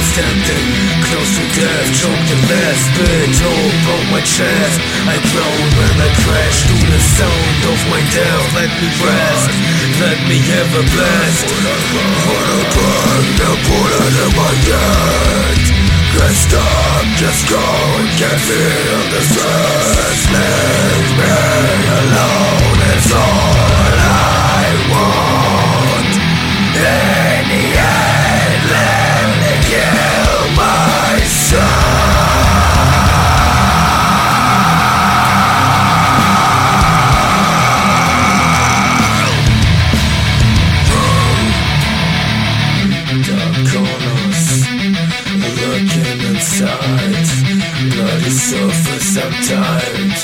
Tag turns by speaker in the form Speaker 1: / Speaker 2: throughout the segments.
Speaker 1: was tempting Close to death, choked the last bit Hope on my chest I groan when I crash To the sound of my death Let me rest, let me have a blast burn the bullet my stop, just go and the looking inside Bloody surface, tired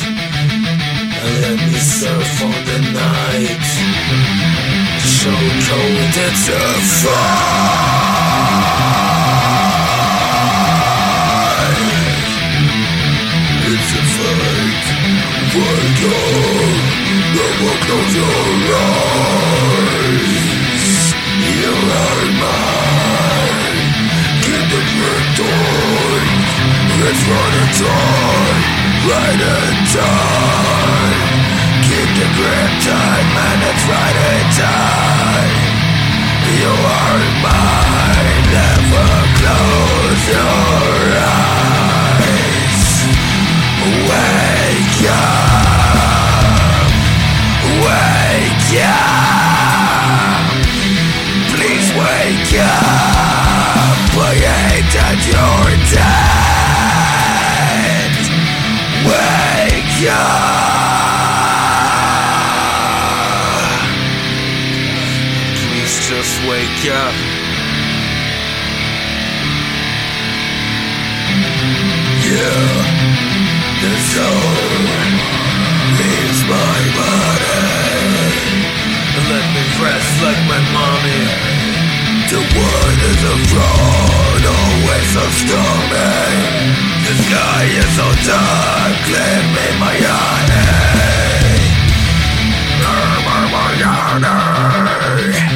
Speaker 1: Let me surf on the night. So cold it's a fight It's a fight Wake up Never close your eyes Time Right in time Keep the grip tight Man, it's right in time You are mine. Never close your eyes Up Please just wake up. Yeah, the soul leaves my body. Let me rest like my mommy. The world is a stormy The sky is so dark, leave me Power.